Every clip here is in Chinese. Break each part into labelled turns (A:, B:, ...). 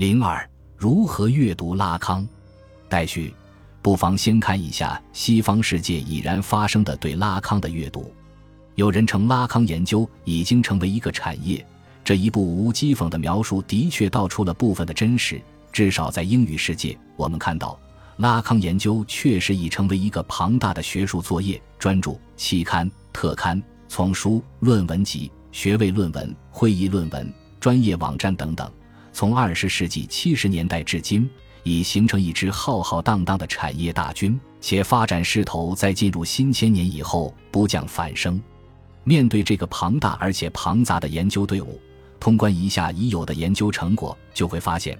A: 零二，如何阅读拉康？待续，不妨先看一下西方世界已然发生的对拉康的阅读。有人称拉康研究已经成为一个产业，这一部无讥讽的描述的确道出了部分的真实。至少在英语世界，我们看到拉康研究确实已成为一个庞大的学术作业，专著、期刊、特刊、丛书、论文集、学位论文、会议论文、专业网站等等。从二十世纪七十年代至今，已形成一支浩浩荡荡的产业大军，且发展势头在进入新千年以后不降反升。面对这个庞大而且庞杂的研究队伍，通关一下已有的研究成果，就会发现，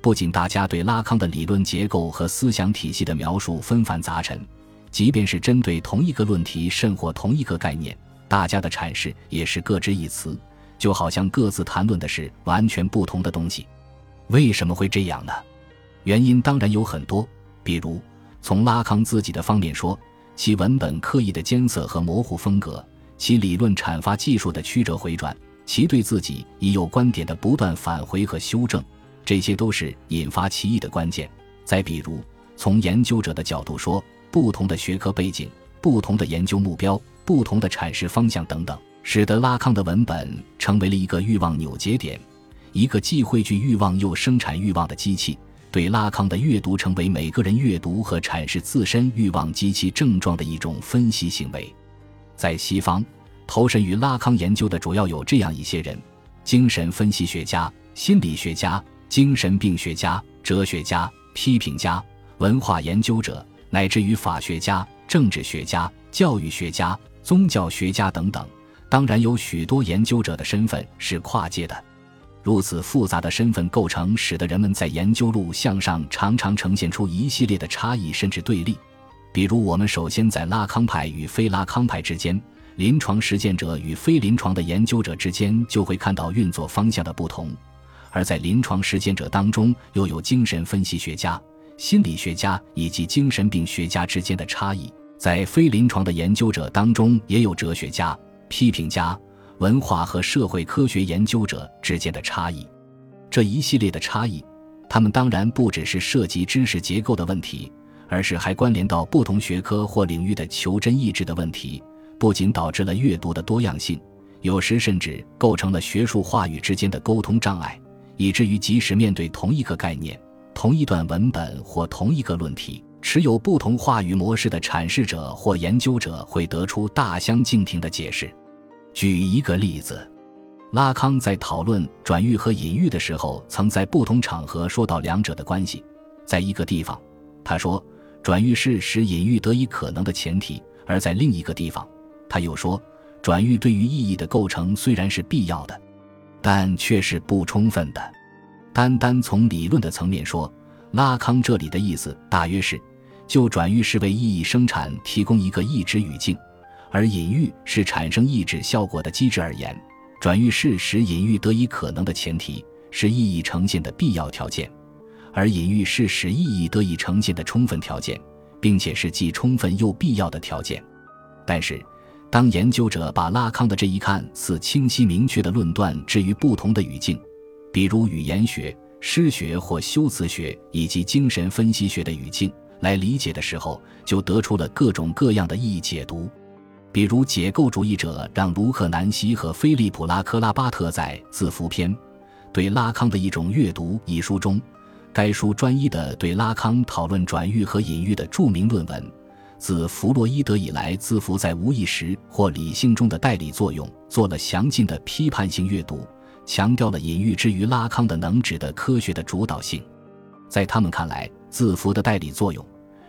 A: 不仅大家对拉康的理论结构和思想体系的描述纷繁杂陈，即便是针对同一个论题甚或同一个概念，大家的阐释也是各执一词。就好像各自谈论的是完全不同的东西，为什么会这样呢？原因当然有很多，比如从拉康自己的方面说，其文本刻意的艰涩和模糊风格，其理论阐发技术的曲折回转，其对自己已有观点的不断返回和修正，这些都是引发歧义的关键。再比如从研究者的角度说，不同的学科背景、不同的研究目标、不同的阐释方向等等。使得拉康的文本成为了一个欲望扭结点，一个既汇聚欲望又生产欲望的机器。对拉康的阅读成为每个人阅读和阐释自身欲望及其症状的一种分析行为。在西方，投身于拉康研究的主要有这样一些人：精神分析学家、心理学家、精神病学家、哲学家、批评家、文化研究者，乃至于法学家、政治学家、教育学家、宗教学家等等。当然，有许多研究者的身份是跨界的。如此复杂的身份构成，使得人们在研究路向上常常呈现出一系列的差异甚至对立。比如，我们首先在拉康派与非拉康派之间、临床实践者与非临床的研究者之间，就会看到运作方向的不同；而在临床实践者当中，又有精神分析学家、心理学家以及精神病学家之间的差异；在非临床的研究者当中，也有哲学家。批评家、文化和社会科学研究者之间的差异，这一系列的差异，他们当然不只是涉及知识结构的问题，而是还关联到不同学科或领域的求真意志的问题。不仅导致了阅读的多样性，有时甚至构成了学术话语之间的沟通障碍，以至于即使面对同一个概念、同一段文本或同一个论题。持有不同话语模式的阐释者或研究者会得出大相径庭的解释。举一个例子，拉康在讨论转喻和隐喻的时候，曾在不同场合说到两者的关系。在一个地方，他说转喻是使隐喻得以可能的前提；而在另一个地方，他又说转喻对于意义的构成虽然是必要的，但却是不充分的。单单从理论的层面说，拉康这里的意思大约是。就转喻是为意义生产提供一个意志语境，而隐喻是产生意志效果的机制而言，转喻是使隐喻得以可能的前提，是意义呈现的必要条件，而隐喻是使意义得以呈现的充分条件，并且是既充分又必要的条件。但是，当研究者把拉康的这一看似清晰明确的论断置于不同的语境，比如语言学、诗学或修辞学以及精神分析学的语境。来理解的时候，就得出了各种各样的意义解读。比如，解构主义者让卢克南希和菲利普拉克拉巴特在《字符篇：对拉康的一种阅读》一书中，该书专一的对拉康讨论转喻和隐喻的著名论文《自弗洛伊德以来，字符在无意识或理性中的代理作用》做了详尽的批判性阅读，强调了隐喻之于拉康的能指的科学的主导性。在他们看来，字符的代理作用，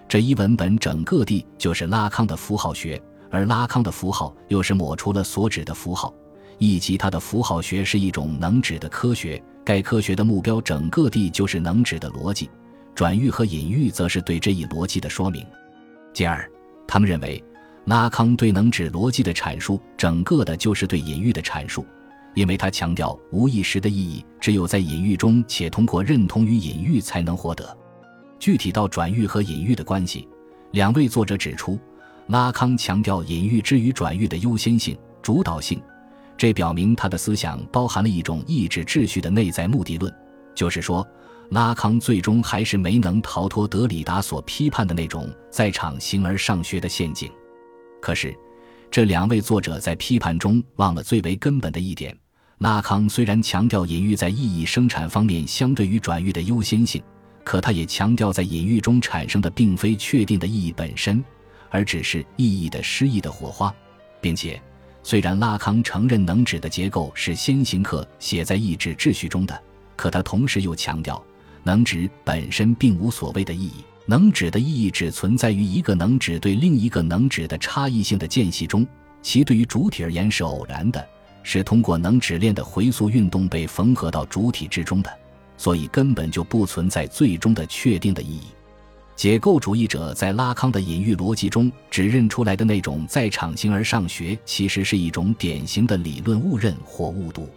A: 这一文本整个地就是拉康的符号学，而拉康的符号又是抹除了所指的符号，以及他的符号学是一种能指的科学。该科学的目标整个地就是能指的逻辑，转喻和隐喻则是对这一逻辑的说明。第二，他们认为拉康对能指逻辑的阐述，整个的就是对隐喻的阐述。因为他强调无意识的意义只有在隐喻中，且通过认同与隐喻才能获得。具体到转喻和隐喻的关系，两位作者指出，拉康强调隐喻之于转喻的优先性、主导性，这表明他的思想包含了一种意志秩序的内在目的论，就是说，拉康最终还是没能逃脱德里达所批判的那种在场形而上学的陷阱。可是，这两位作者在批判中忘了最为根本的一点：拉康虽然强调隐喻在意义生产方面相对于转喻的优先性，可他也强调在隐喻中产生的并非确定的意义本身，而只是意义的诗意的火花，并且，虽然拉康承认能指的结构是先行客写在意志秩序中的，可他同时又强调。能指本身并无所谓的意义，能指的意义只存在于一个能指对另一个能指的差异性的间隙中，其对于主体而言是偶然的，是通过能指链的回溯运动被缝合到主体之中的，所以根本就不存在最终的确定的意义。解构主义者在拉康的隐喻逻辑中指认出来的那种在场形而上学，其实是一种典型的理论误认或误读，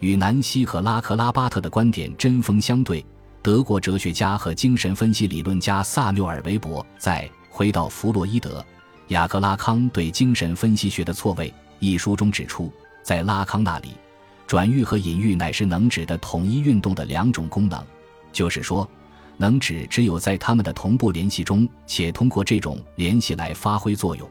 A: 与南希和拉克拉巴特的观点针锋相对。德国哲学家和精神分析理论家萨缪尔·韦伯在《回到弗洛伊德：雅克拉康对精神分析学的错位》一书中指出，在拉康那里，转喻和隐喻乃是能指的统一运动的两种功能，就是说，能指只有在他们的同步联系中，且通过这种联系来发挥作用。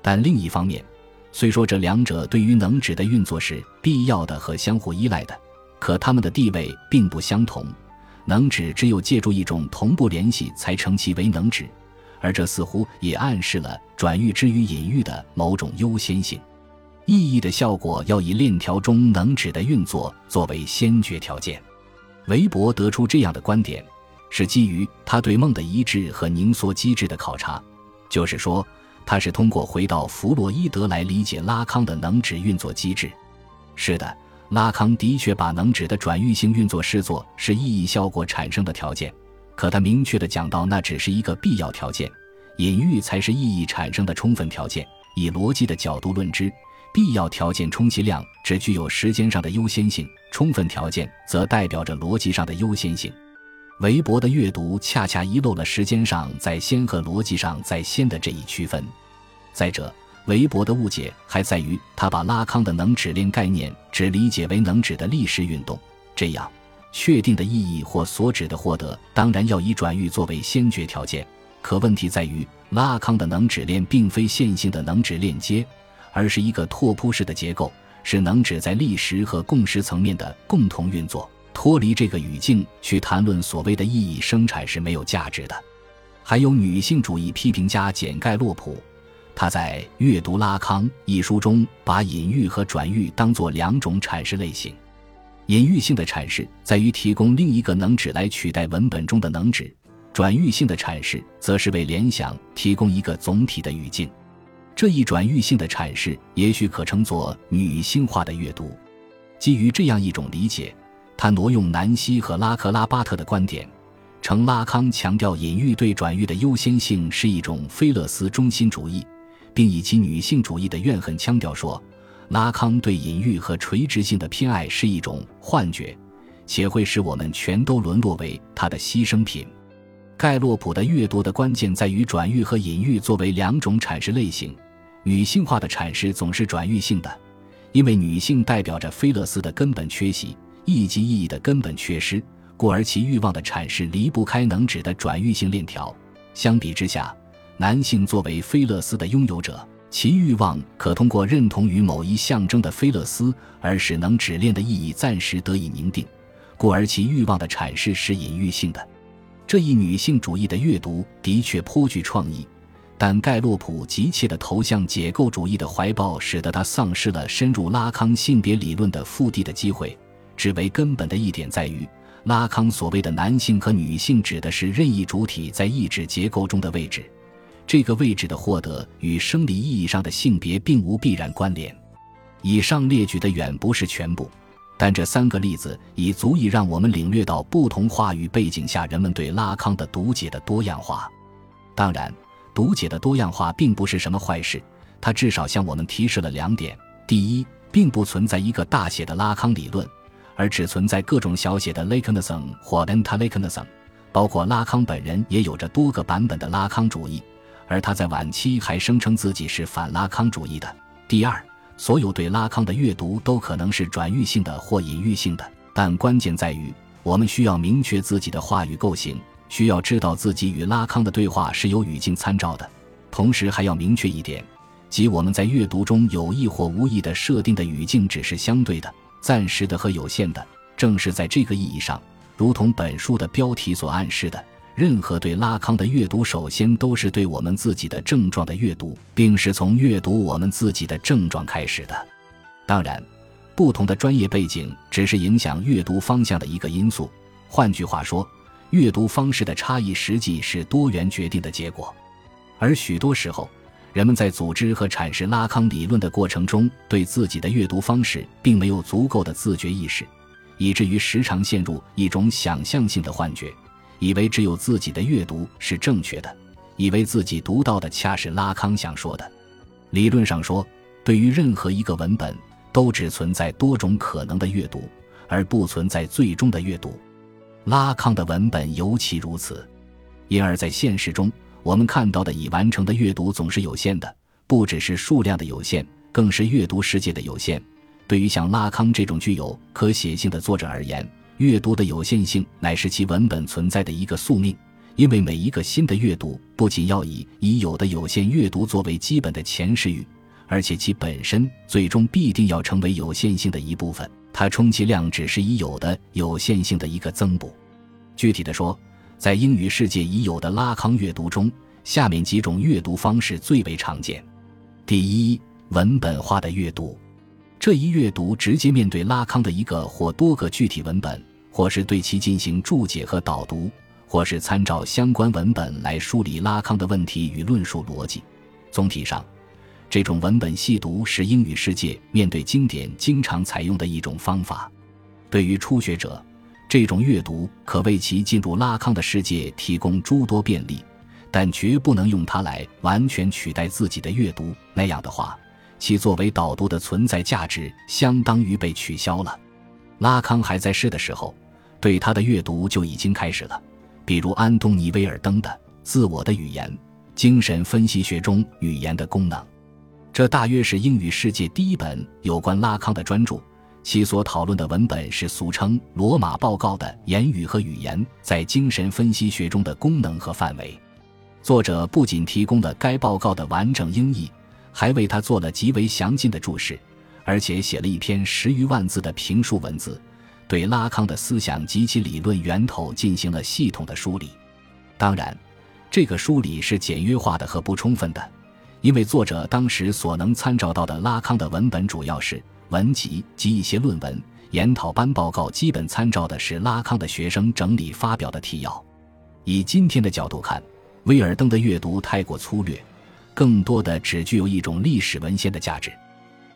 A: 但另一方面，虽说这两者对于能指的运作是必要的和相互依赖的，可他们的地位并不相同。能指只有借助一种同步联系才成其为能指，而这似乎也暗示了转喻之于隐喻的某种优先性。意义的效果要以链条中能指的运作作为先决条件。韦伯得出这样的观点，是基于他对梦的一致和凝缩机制的考察，就是说，他是通过回到弗洛伊德来理解拉康的能指运作机制。是的。拉康的确把能指的转喻性运作视作是意义效果产生的条件，可他明确地讲到，那只是一个必要条件，隐喻才是意义产生的充分条件。以逻辑的角度论之，必要条件充其量只具有时间上的优先性，充分条件则代表着逻辑上的优先性。韦伯的阅读恰恰遗漏了时间上在先和逻辑上在先的这一区分。再者，韦伯的误解还在于，他把拉康的能指链概念只理解为能指的历史运动，这样确定的意义或所指的获得，当然要以转喻作为先决条件。可问题在于，拉康的能指链并非线性的能指链接，而是一个拓扑式的结构，是能指在历史和共识层面的共同运作。脱离这个语境去谈论所谓的意义生产是没有价值的。还有女性主义批评家简盖洛普。她在《阅读拉康》一书中，把隐喻和转喻当作两种阐释类型。隐喻性的阐释在于提供另一个能指来取代文本中的能指，转喻性的阐释则是为联想提供一个总体的语境。这一转喻性的阐释也许可称作女性化的阅读。基于这样一种理解，他挪用南希和拉克拉巴特的观点。称拉康强调隐喻对转喻的优先性是一种菲勒斯中心主义。并以其女性主义的怨恨腔调说，拉康对隐喻和垂直性的偏爱是一种幻觉，且会使我们全都沦落为他的牺牲品。盖洛普的阅读的关键在于转喻和隐喻作为两种阐释类型，女性化的阐释总是转喻性的，因为女性代表着菲勒斯的根本缺席，意即意义的根本缺失，故而其欲望的阐释离不开能指的转喻性链条。相比之下。男性作为菲勒斯的拥有者，其欲望可通过认同于某一象征的菲勒斯而使能指链的意义暂时得以凝定，故而其欲望的阐释是隐喻性的。这一女性主义的阅读的确颇具创意，但盖洛普急切地投向解构主义的怀抱，使得他丧失了深入拉康性别理论的腹地的机会。只为根本的一点在于，拉康所谓的男性和女性指的是任意主体在意志结构中的位置。这个位置的获得与生理意义上的性别并无必然关联。以上列举的远不是全部，但这三个例子已足以让我们领略到不同话语背景下人们对拉康的读解的多样化。当然，读解的多样化并不是什么坏事，它至少向我们提示了两点：第一，并不存在一个大写的拉康理论，而只存在各种小写的 Lacanism 或 Anti-Lacanism，包括拉康本人也有着多个版本的拉康主义。而他在晚期还声称自己是反拉康主义的。第二，所有对拉康的阅读都可能是转喻性的或隐喻性的，但关键在于，我们需要明确自己的话语构型，需要知道自己与拉康的对话是有语境参照的，同时还要明确一点，即我们在阅读中有意或无意的设定的语境只是相对的、暂时的和有限的。正是在这个意义上，如同本书的标题所暗示的。任何对拉康的阅读，首先都是对我们自己的症状的阅读，并是从阅读我们自己的症状开始的。当然，不同的专业背景只是影响阅读方向的一个因素。换句话说，阅读方式的差异实际是多元决定的结果。而许多时候，人们在组织和阐释拉康理论的过程中，对自己的阅读方式并没有足够的自觉意识，以至于时常陷入一种想象性的幻觉。以为只有自己的阅读是正确的，以为自己读到的恰是拉康想说的。理论上说，对于任何一个文本，都只存在多种可能的阅读，而不存在最终的阅读。拉康的文本尤其如此。因而，在现实中，我们看到的已完成的阅读总是有限的，不只是数量的有限，更是阅读世界的有限。对于像拉康这种具有可写性的作者而言，阅读的有限性乃是其文本存在的一个宿命，因为每一个新的阅读不仅要以已有的有限阅读作为基本的前世语，而且其本身最终必定要成为有限性的一部分。它充其量只是已有的有限性的一个增补。具体的说，在英语世界已有的拉康阅读中，下面几种阅读方式最为常见：第一，文本化的阅读。这一阅读直接面对拉康的一个或多个具体文本。或是对其进行注解和导读，或是参照相关文本来梳理拉康的问题与论述逻辑。总体上，这种文本细读是英语世界面对经典经常采用的一种方法。对于初学者，这种阅读可为其进入拉康的世界提供诸多便利，但绝不能用它来完全取代自己的阅读。那样的话，其作为导读的存在价值相当于被取消了。拉康还在世的时候。对他的阅读就已经开始了，比如安东尼·威尔登的《自我的语言：精神分析学中语言的功能》，这大约是英语世界第一本有关拉康的专著。其所讨论的文本是俗称“罗马报告”的言语和语言在精神分析学中的功能和范围。作者不仅提供了该报告的完整英译，还为他做了极为详尽的注释，而且写了一篇十余万字的评述文字。对拉康的思想及其理论源头进行了系统的梳理，当然，这个梳理是简约化的和不充分的，因为作者当时所能参照到的拉康的文本主要是文集及一些论文，研讨班报告基本参照的是拉康的学生整理发表的提要。以今天的角度看，威尔登的阅读太过粗略，更多的只具有一种历史文献的价值。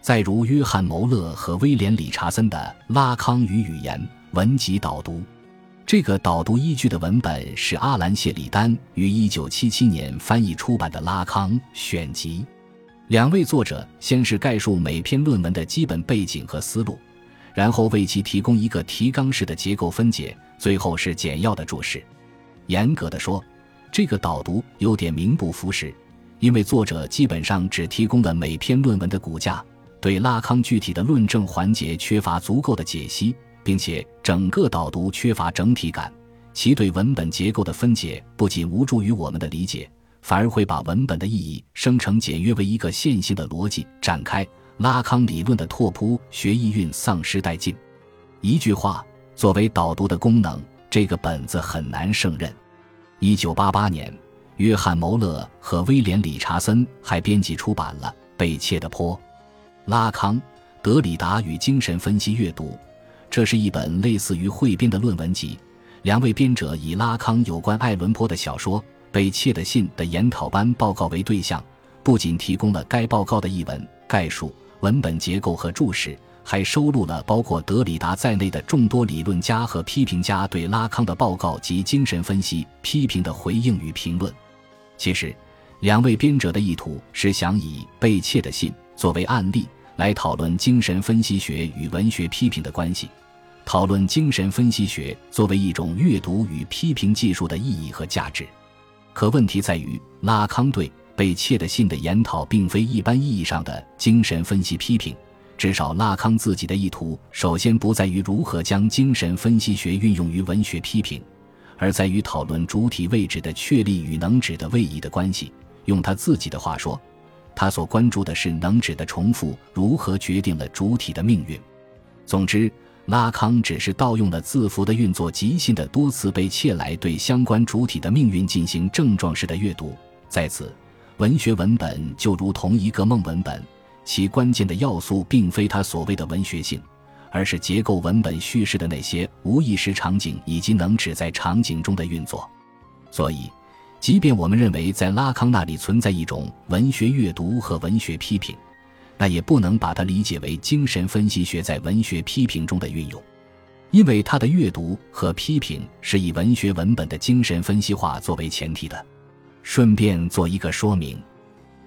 A: 再如约翰·牟勒和威廉·理查森的《拉康与语言》文集导读，这个导读依据的文本是阿兰·谢里丹于1977年翻译出版的《拉康选集》。两位作者先是概述每篇论文的基本背景和思路，然后为其提供一个提纲式的结构分解，最后是简要的注释。严格的说，这个导读有点名不符实，因为作者基本上只提供了每篇论文的骨架。对拉康具体的论证环节缺乏足够的解析，并且整个导读缺乏整体感。其对文本结构的分解不仅无助于我们的理解，反而会把文本的意义生成简约为一个线性的逻辑展开。拉康理论的拓扑学意蕴丧失殆尽。一句话，作为导读的功能，这个本子很难胜任。一九八八年，约翰·牟勒和威廉·理查森还编辑出版了《被窃的坡》。拉康、德里达与精神分析阅读，这是一本类似于汇编的论文集。两位编者以拉康有关爱伦坡的小说《被窃的信》的研讨班报告为对象，不仅提供了该报告的译文概述、文本结构和注释，还收录了包括德里达在内的众多理论家和批评家对拉康的报告及精神分析批评的回应与评论。其实，两位编者的意图是想以《被窃的信》。作为案例来讨论精神分析学与文学批评的关系，讨论精神分析学作为一种阅读与批评技术的意义和价值。可问题在于，拉康对被窃的信的研讨并非一般意义上的精神分析批评，至少拉康自己的意图，首先不在于如何将精神分析学运用于文学批评，而在于讨论主体位置的确立与能指的位移的关系。用他自己的话说，他所关注的是能指的重复如何决定了主体的命运。总之，拉康只是盗用了字符的运作即兴的多次被窃来对相关主体的命运进行症状式的阅读。在此，文学文本就如同一个梦文本。其关键的要素并非他所谓的文学性，而是结构文本叙事的那些无意识场景以及能指在场景中的运作。所以，即便我们认为在拉康那里存在一种文学阅读和文学批评，那也不能把它理解为精神分析学在文学批评中的运用，因为他的阅读和批评是以文学文本的精神分析化作为前提的。顺便做一个说明。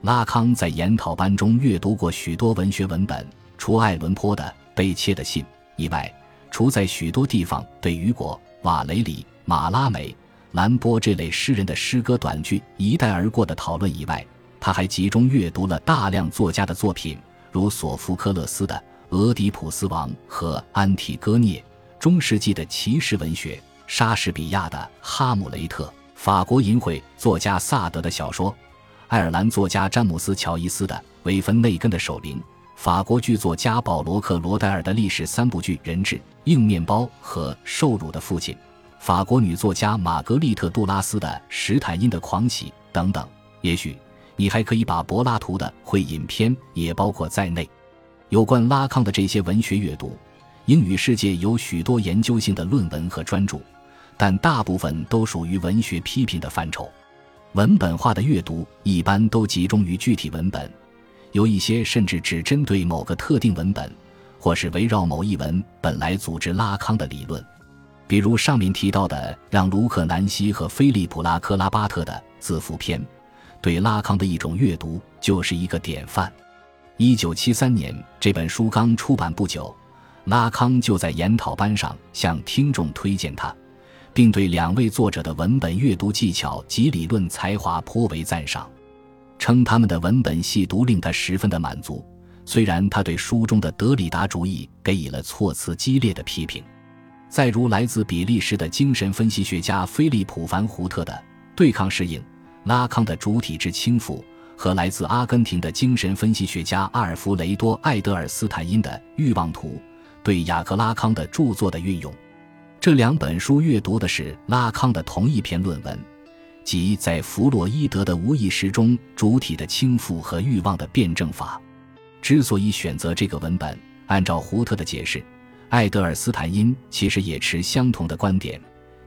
A: 拉康在研讨班中阅读过许多文学文本，除爱伦坡的《被窃的信》以外，除在许多地方对雨果、瓦雷里、马拉美、兰波这类诗人的诗歌短句一带而过的讨论以外，他还集中阅读了大量作家的作品，如索福克勒斯的《俄狄浦斯王》和安提戈涅，中世纪的骑士文学，莎士比亚的《哈姆雷特》，法国淫秽作家萨德的小说。爱尔兰作家詹姆斯·乔伊斯的《维芬内根的守灵》，法国剧作家保罗·克罗代尔的历史三部剧《人质》《硬面包》和《受辱的父亲》，法国女作家玛格丽特·杜拉斯的《史坦因的狂喜》等等。也许你还可以把柏拉图的《会影片》也包括在内。有关拉康的这些文学阅读，英语世界有许多研究性的论文和专著，但大部分都属于文学批评的范畴。文本化的阅读一般都集中于具体文本，有一些甚至只针对某个特定文本，或是围绕某一文本来组织拉康的理论。比如上面提到的让卢克南希和菲利普拉克拉巴特的字符篇，对拉康的一种阅读就是一个典范。一九七三年这本书刚出版不久，拉康就在研讨班上向听众推荐他。并对两位作者的文本阅读技巧及理论才华颇为赞赏，称他们的文本细读令他十分的满足。虽然他对书中的德里达主义给予了措辞激烈的批评，再如来自比利时的精神分析学家菲利普·凡胡特的《对抗适应》，拉康的主体之倾覆，和来自阿根廷的精神分析学家阿尔弗雷多·艾德尔斯坦因的《欲望图》，对雅克·拉康的著作的运用。这两本书阅读的是拉康的同一篇论文，即在弗洛伊德的无意识中主体的倾覆和欲望的辩证法。之所以选择这个文本，按照胡特的解释，爱德尔斯坦因其实也持相同的观点，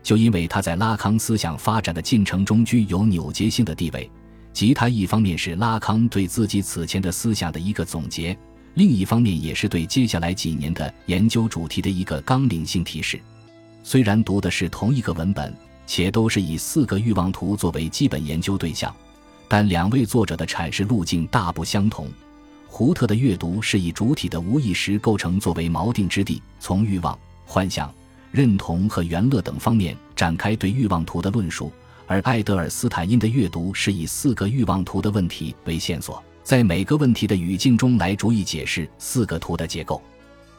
A: 就因为他在拉康思想发展的进程中具有扭结性的地位，即他一方面是拉康对自己此前的思想的一个总结，另一方面也是对接下来几年的研究主题的一个纲领性提示。虽然读的是同一个文本，且都是以四个欲望图作为基本研究对象，但两位作者的阐释路径大不相同。胡特的阅读是以主体的无意识构成作为锚定之地，从欲望、幻想、认同和原乐等方面展开对欲望图的论述；而爱德尔斯坦因的阅读是以四个欲望图的问题为线索，在每个问题的语境中来逐一解释四个图的结构。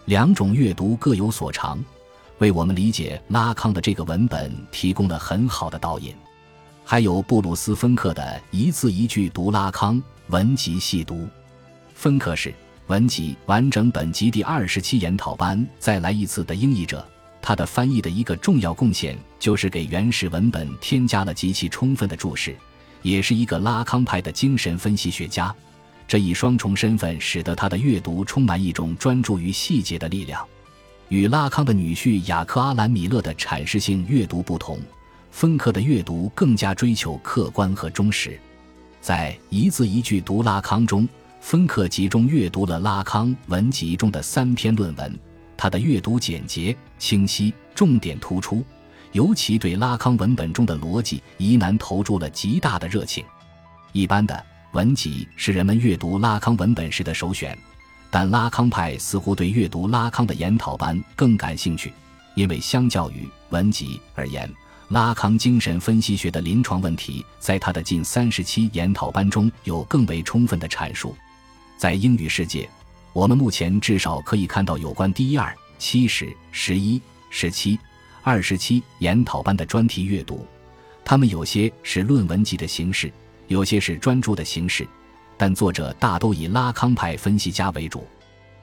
A: 两种阅读各有所长。为我们理解拉康的这个文本提供了很好的导引，还有布鲁斯·芬克的一字一句读拉康文集细读。芬克是文集完整本集第二十期研讨班再来一次的英译者，他的翻译的一个重要贡献就是给原始文本添加了极其充分的注释，也是一个拉康派的精神分析学家。这一双重身份使得他的阅读充满一种专注于细节的力量。与拉康的女婿雅克·阿兰·米勒的阐释性阅读不同，芬克的阅读更加追求客观和忠实。在一字一句读拉康中，芬克集中阅读了拉康文集中的三篇论文。他的阅读简洁、清晰，重点突出，尤其对拉康文本中的逻辑疑难投注了极大的热情。一般的文集是人们阅读拉康文本时的首选。但拉康派似乎对阅读拉康的研讨班更感兴趣，因为相较于文集而言，拉康精神分析学的临床问题在他的近三十期研讨班中有更为充分的阐述。在英语世界，我们目前至少可以看到有关第一二、七十、十一、十七、二十七研讨班的专题阅读，他们有些是论文集的形式，有些是专著的形式，但作者大都以拉康派分析家为主。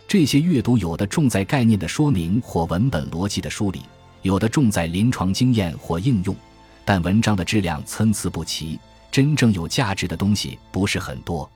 A: 这些阅读有的重在概念的说明或文本逻辑的梳理，有的重在临床经验或应用，但文章的质量参差不齐，真正有价值的东西不是很多。